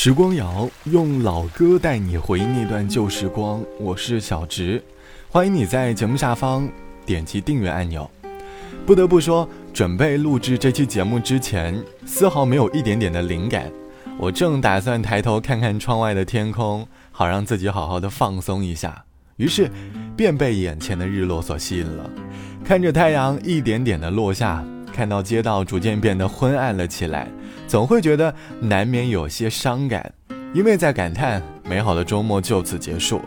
时光谣用老歌带你回忆那段旧时光，我是小植，欢迎你在节目下方点击订阅按钮。不得不说，准备录制这期节目之前，丝毫没有一点点的灵感。我正打算抬头看看窗外的天空，好让自己好好的放松一下，于是便被眼前的日落所吸引了。看着太阳一点点的落下。看到街道逐渐变得昏暗了起来，总会觉得难免有些伤感，因为在感叹美好的周末就此结束。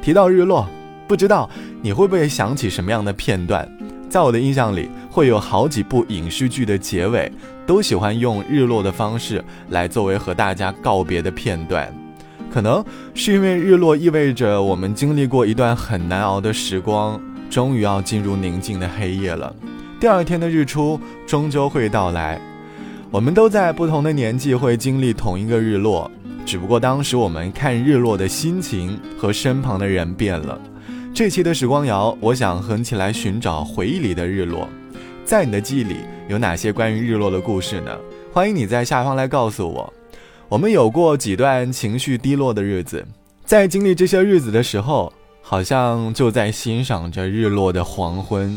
提到日落，不知道你会不会想起什么样的片段？在我的印象里，会有好几部影视剧的结尾都喜欢用日落的方式来作为和大家告别的片段。可能是因为日落意味着我们经历过一段很难熬的时光，终于要进入宁静的黑夜了。第二天的日出终究会到来，我们都在不同的年纪会经历同一个日落，只不过当时我们看日落的心情和身旁的人变了。这期的时光谣，我想横起来寻找回忆里的日落，在你的记忆里有哪些关于日落的故事呢？欢迎你在下方来告诉我。我们有过几段情绪低落的日子，在经历这些日子的时候，好像就在欣赏着日落的黄昏。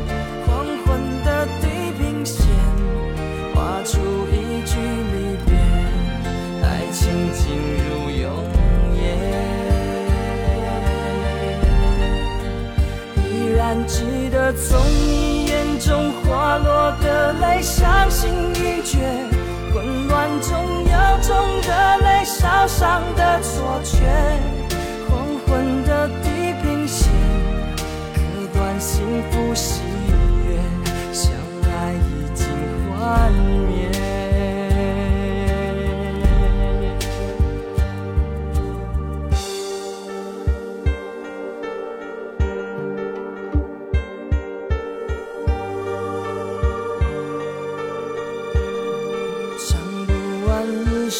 还记得从你眼中滑落的泪，伤心欲绝，混乱中有种热泪烧伤的错觉。黄昏的地平线，割断幸福喜悦，相爱已经幻灭。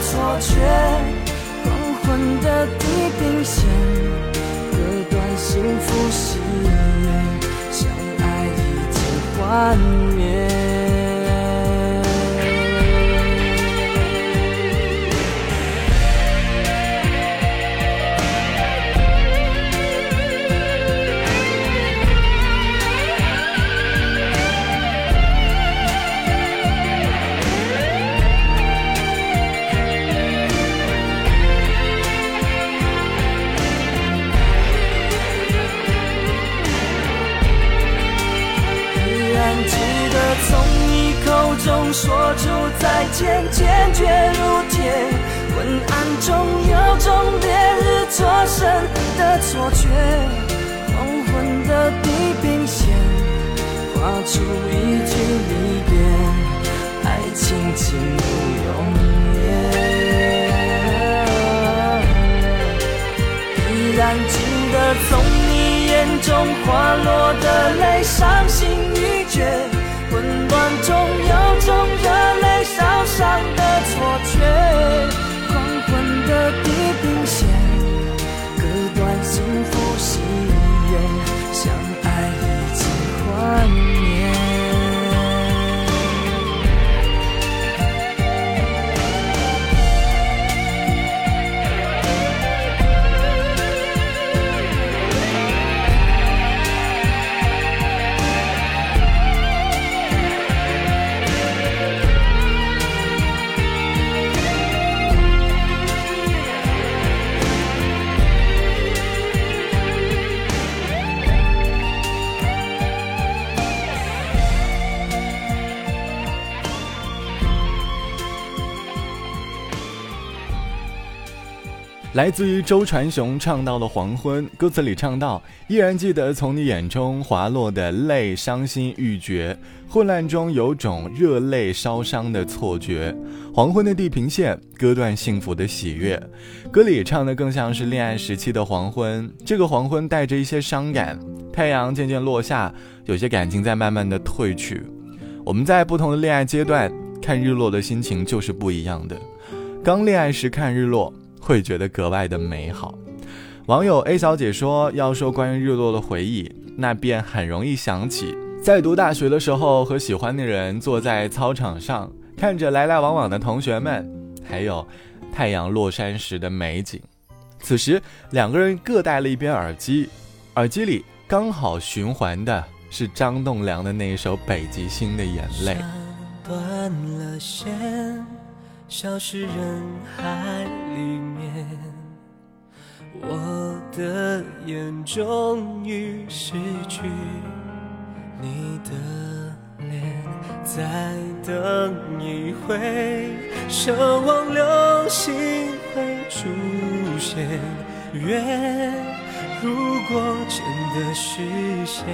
错觉。黄昏的地平线，割断幸福喜悦，相爱已经幻灭。出一句离别，爱情进入永夜。依然记得从你眼中滑落的泪，伤心欲绝，混乱中有种热泪烧伤的错觉。来自于周传雄唱到的黄昏，歌词里唱到：依然记得从你眼中滑落的泪，伤心欲绝，混乱中有种热泪烧伤的错觉。黄昏的地平线割断幸福的喜悦，歌里唱的更像是恋爱时期的黄昏。这个黄昏带着一些伤感，太阳渐渐落下，有些感情在慢慢的褪去。我们在不同的恋爱阶段看日落的心情就是不一样的。刚恋爱时看日落。会觉得格外的美好。网友 A 小姐说：“要说关于日落的回忆，那便很容易想起在读大学的时候，和喜欢的人坐在操场上，看着来来往往的同学们，还有太阳落山时的美景。此时两个人各戴了一边耳机，耳机里刚好循环的是张栋梁的那一首《北极星的眼泪》。”断了线，消失人海里面。我的眼终于失去你的脸，再等一回，奢望流星会出现。愿如果真的实现，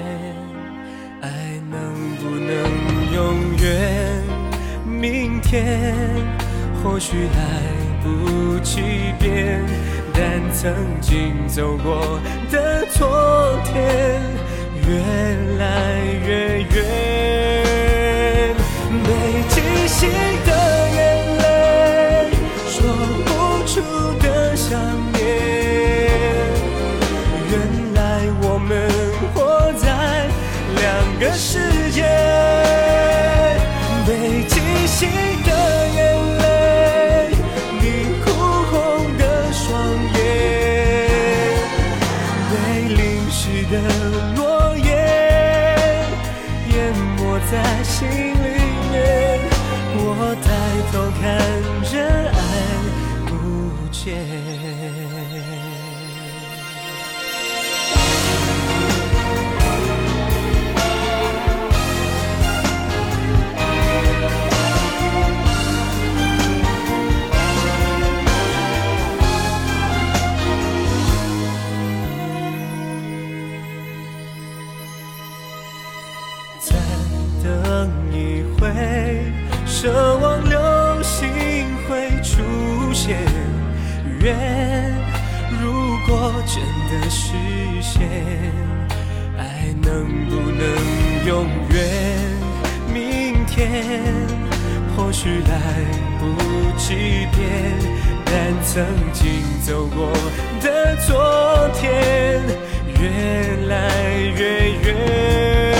爱能不能永远？明天或许来不及变。但曾经走过的昨天，越来越远。北极星的如果真的实现，爱能不能永远？明天或许来不及变，但曾经走过的昨天，越来越远。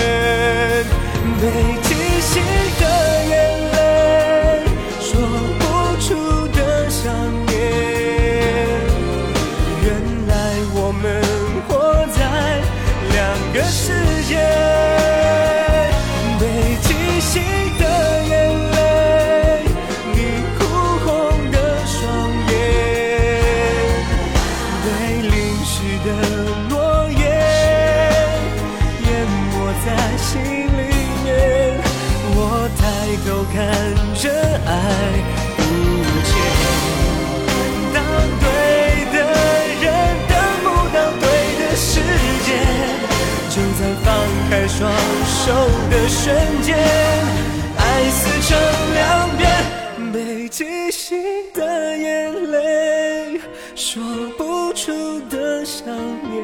不出的想念。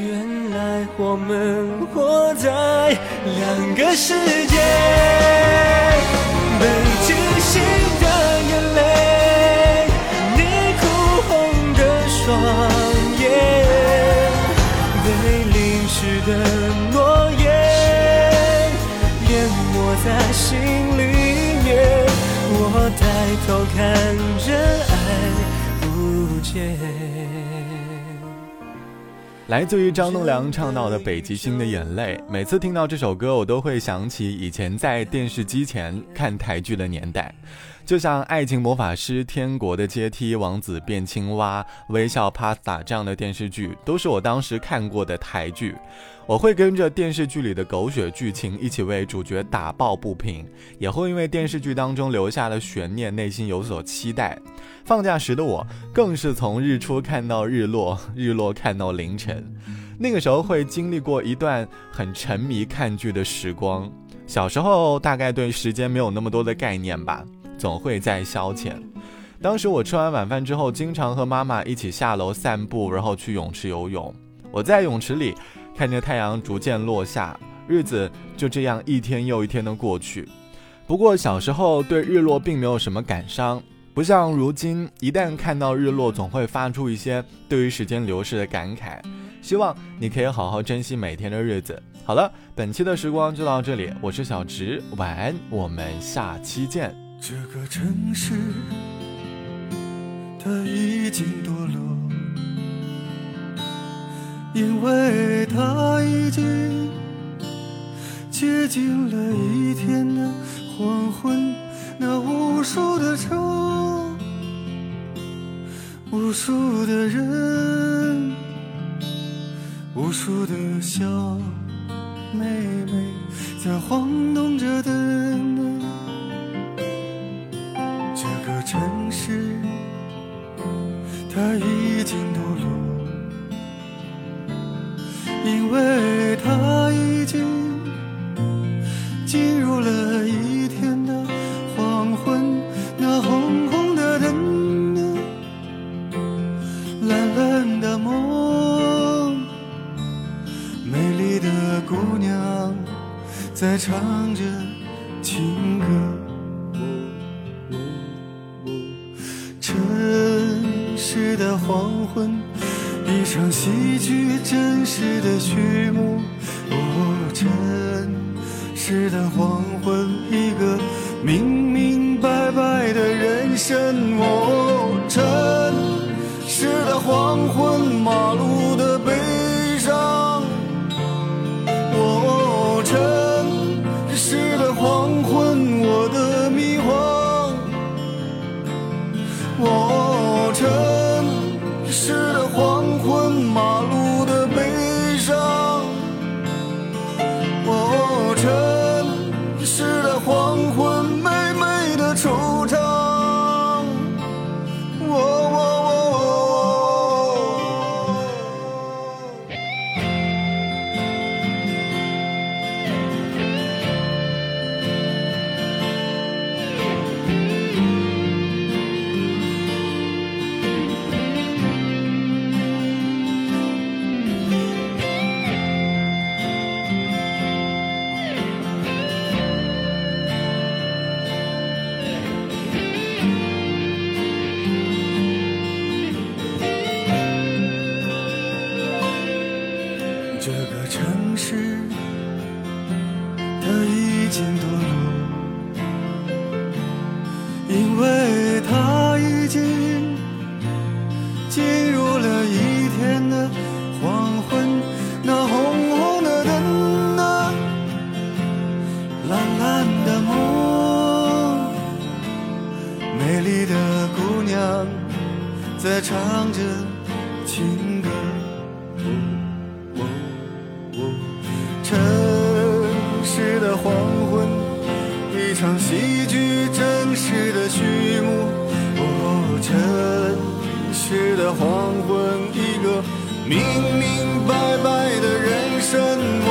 原来我们活在两个世界，被记醒的眼泪，你哭红的双眼。被淋湿的诺言淹没在心里面，我抬头看着爱来自于张栋梁唱到的《北极星的眼泪》，每次听到这首歌，我都会想起以前在电视机前看台剧的年代。就像《爱情魔法师》《天国的阶梯》《王子变青蛙》《微笑 Pasta》这样的电视剧，都是我当时看过的台剧。我会跟着电视剧里的狗血剧情一起为主角打抱不平，也会因为电视剧当中留下的悬念，内心有所期待。放假时的我，更是从日出看到日落，日落看到凌晨。那个时候会经历过一段很沉迷看剧的时光。小时候大概对时间没有那么多的概念吧。总会在消遣。当时我吃完晚饭之后，经常和妈妈一起下楼散步，然后去泳池游泳。我在泳池里看着太阳逐渐落下，日子就这样一天又一天的过去。不过小时候对日落并没有什么感伤，不像如今，一旦看到日落，总会发出一些对于时间流逝的感慨。希望你可以好好珍惜每天的日子。好了，本期的时光就到这里，我是小直，晚安，我们下期见。这个城市，它已经堕落，因为它已经接近了一天的黄昏。那无数的车，无数的人，无数的小妹妹，在晃动着灯。姑娘在唱着情歌。哦，城市的黄昏，一场戏剧真实的序幕。哦，城市的黄昏，一个明明白白的人生。哦，城市的黄昏，马路已经堕落因为他已经进入了一天的黄昏那红红的灯啊蓝蓝的梦美丽的姑娘在唱着的黄昏，一场戏剧真实的序幕。哦，真实的黄昏，一个明明白白的人生。